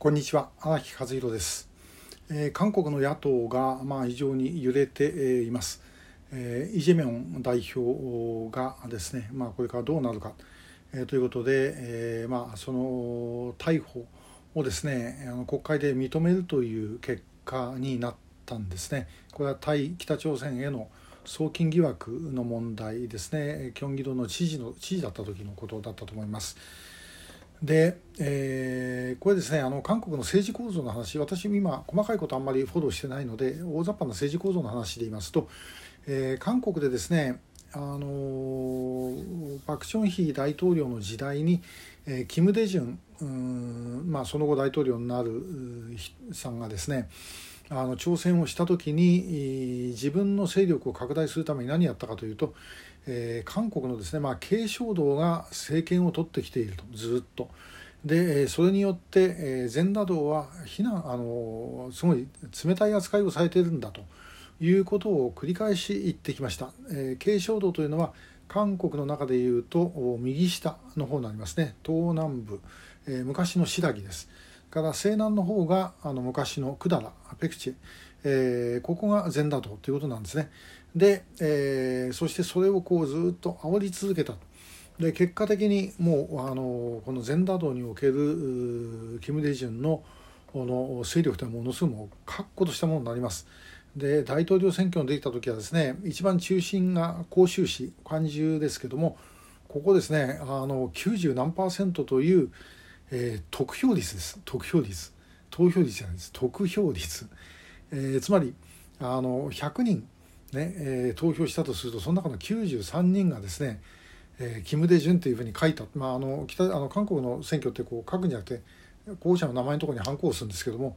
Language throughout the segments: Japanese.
こんにちは。荒木和弘です、えー、韓国の野党がまあ非常に揺れています、えー、イ・ジェミョン代表がですねまあこれからどうなるか、えー、ということで、えー、まあその逮捕をですねあの国会で認めるという結果になったんですね。これは対北朝鮮への送金疑惑の問題ですね。キョンギドの知事の知事だった時のことだったと思います。で、えー、これですねあの韓国の政治構造の話私今細かいことあんまりフォローしてないので大雑把な政治構造の話で言いますと、えー、韓国でですねあのパク・チョンヒ大統領の時代に、えー、キム・デジュンうんまあ、その後大統領になるさんがですねあの挑戦をした時に自分の勢力を拡大するために何やったかというとえー、韓国のですね、まあ、慶尚道が政権を取ってきているとずっと。でそれによって、全羅道は非難あのすごい冷たい扱いをされているんだということを繰り返し言ってきました。えー、慶尚道というのは韓国の中でいうと右下の方になりますね東南部、えー、昔の新羅です。から西南の方があの昔の百済ペクチェ、えー、ここが禅だとということなんですね。で、えー、そしてそれをこうずっと煽り続けたで結果的にもうあのこの禅打道におけるキム・デジュンのこの勢力というのはものすごく確固としたものになります。で大統領選挙に出てきた時はですね一番中心が広州市漢中ですけどもここですねあの90何パーセントという、えー、得票率です。得票率。投票率じゃないです。得票率、えー、つまりあの100人ねえー、投票したとするとその中の93人がですね、えー、キム・デジュンというふうに書いた、まあ、あの北あの韓国の選挙ってこう書くんじゃなくて候補者の名前のところにハンコを押すんですけども、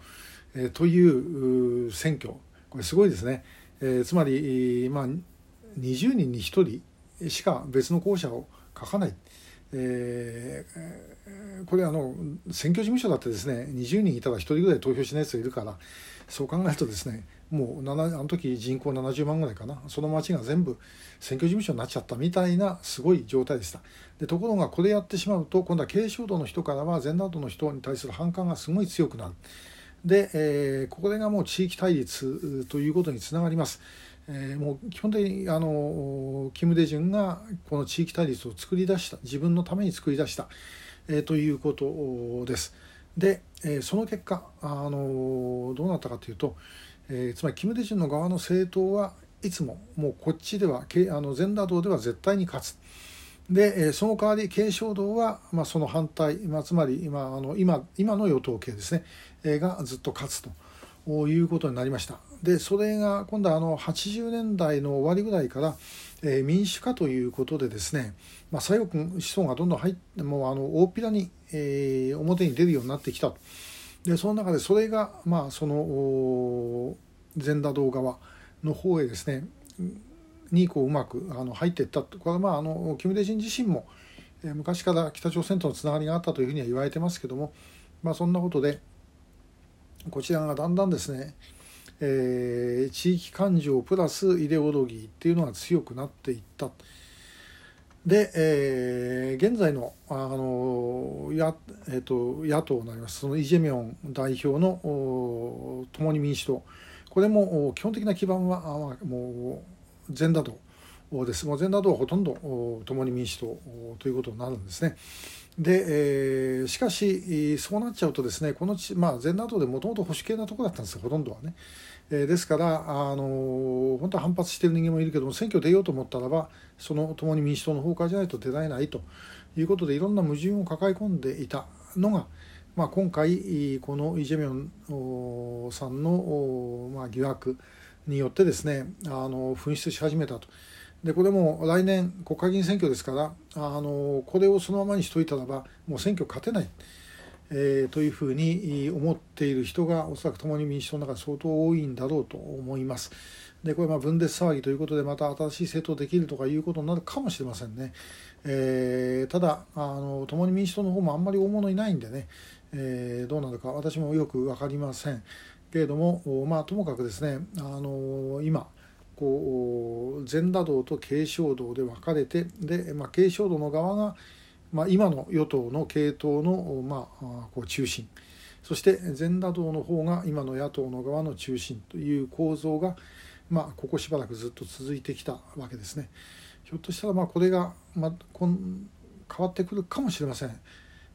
えー、という選挙。これすごいですね、えー、つまり、まあ、20人に1人しか別の候補者を書かない。えー、これあの選挙事務所だってですね20人いたら1人ぐらい投票しない人いるからそう考えるとですねもうあの時人口70万ぐらいかな。その町が全部選挙事務所になっちゃったみたいなすごい状態でした。でところがこれやってしまうと今度は軽症度の人からは全などの人に対する反感がすごい強くなる。で、えー、これがもう地域対立ということにつながります。えー、もう基本的にあのキム・デジュンがこの地域対立を作り出した自分のために作り出した、えー、ということです。で、えー、その結果あのどうなったかというと、えー、つまりキム・デジュンの側の政党はいつももうこっちではあの全打道では絶対に勝つ。で、その代わり慶尚道は、まあ、その反対、まあ、つまり今あの今今の与党系ですね、がずっと勝つということになりました。でそれが今度はあの80年代の終わりぐらいから、えー、民主化ということでですね、まあ、左翼思想がどんどん入ってもうあの大っぴらに、えー、表に出るようになってきたと。でその中でそれが、まあ、その全打道側の方へですねにこううまくあの入っていったこれはまああのキム・デジン自身も、昔から北朝鮮とのつながりがあったというふうには言われてますけども、まあ、そんなことでこちらがだんだんですね、えー、地域感情プラスイデオロギーっていうのが強くなっていった。で、えー、現在のあのや、えーと、野党になりますそのイ・ジェミョン代表の共に民主党これも基本的な基盤はもう全打道ですもう全打道はほとんど共に民主党ということになるんですね。で、えー、しかしそうなっちゃうとですねこの地、まあ、全打道でもともと保守系なところだったんですよほとんどはね。えー、ですからあの本当は反発している人間もいるけども選挙出ようと思ったらばその共に民主党の方からじゃないと出られないということでいろんな矛盾を抱え込んでいたのが、まあ、今回このイ・ジェミョンさんの、まあ、疑惑によってですねあの噴出し始めたと。でこれも来年国会議員選挙ですからあのこれをそのままにしといたらばもう選挙勝てない。えー、というふうに思っている人がおそらく共に民主党の中で相当多いんだろうと思います。でこれまあ分裂騒ぎということでまた新しい政党できるとかいうことになるかもしれませんね。えー、ただあの共に民主党の方もあんまり大物いないんでね、えー、どうなるか私もよく分かりませんけれどもまあともかくですねあの今こう全打道と慶尚道で分かれてで、まあ、慶尚道の側がまあ、今の与党の系統の、まあ、こう中心そして全打道の方が今の野党の側の中心という構造が、まあ、ここしばらくずっと続いてきたわけですね。ひょっとしたらまあこれが、まあ、こん変わってくるかもしれません。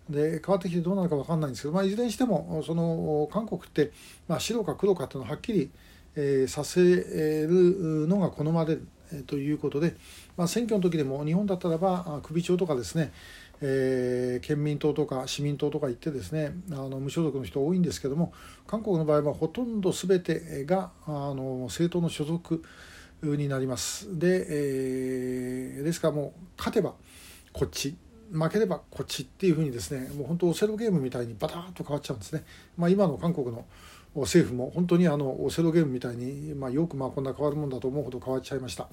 で変わってきてどうなるか分かんないんですけど、まあ、いずれにしてもその韓国って、まあ、白か黒かっていうのをはっきり、えー、させるのが好まれる、え、ということで、まあ、選挙の時でも日本だったらば首長とかですね、えー、県民党とか市民党とか言ってですねあの無所属の人多いんですけども韓国の場合はほとんど全てがあの政党の所属になります。で、えー、ですからもう勝てばこっち負ければこっちっていうふうにですねもう本当オセロゲームみたいにバタッと変わっちゃうんですね、まあ、今の韓国の政府も本当にあのオセロゲームみたいに、まあ、よくまあこんな変わるもんだと思うほど変わっちゃいました。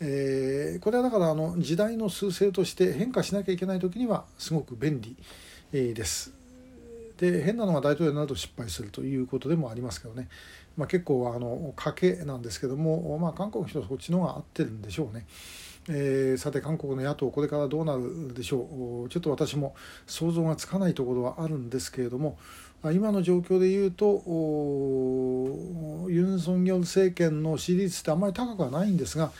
えー、これはだからあの時代の趨勢として変化しなきゃいけない時にはすごく便利、です。で変なのが大統領になると失敗するということでもありますけどね、まあ、結構あの賭けなんですけども、まあ、韓国の人はそっちの方が合ってるんでしょうね。えー、さて韓国の野党これからどうなるでしょうちょっと私も想像がつかないところはあるんですけれども今の状況でいうとユン・ソンニョル政権の支持率ってあんまり高くはないんですが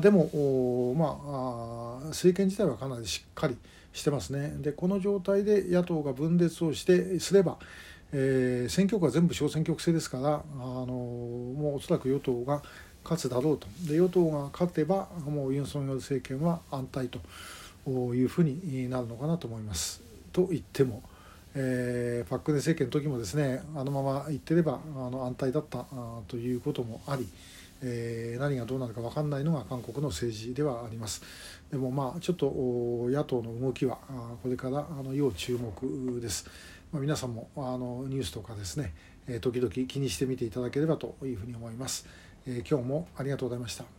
でもまあ政権自体はかなりしっかりしてますね。でこの状態で野党が分裂をしてすればえー、選挙区は全部小選挙区制ですから、あのもうおそらく与党が勝つだろうとで与党が勝てばもうユン・ソンニョル政権は安泰というふうになるのかなと思います。と言っても、えー、パク・クネ政権の時もですねあのままいってればあの安泰だったということもあり、えー、何がどうなるか分かんないのが韓国の政治ではあります。でもまあちょっと野党の動きはこれからあの要注目です。まあ、皆さんもあのニュースとかですね時々気にしてみていただければというふうに思います。え今日もありがとうございました。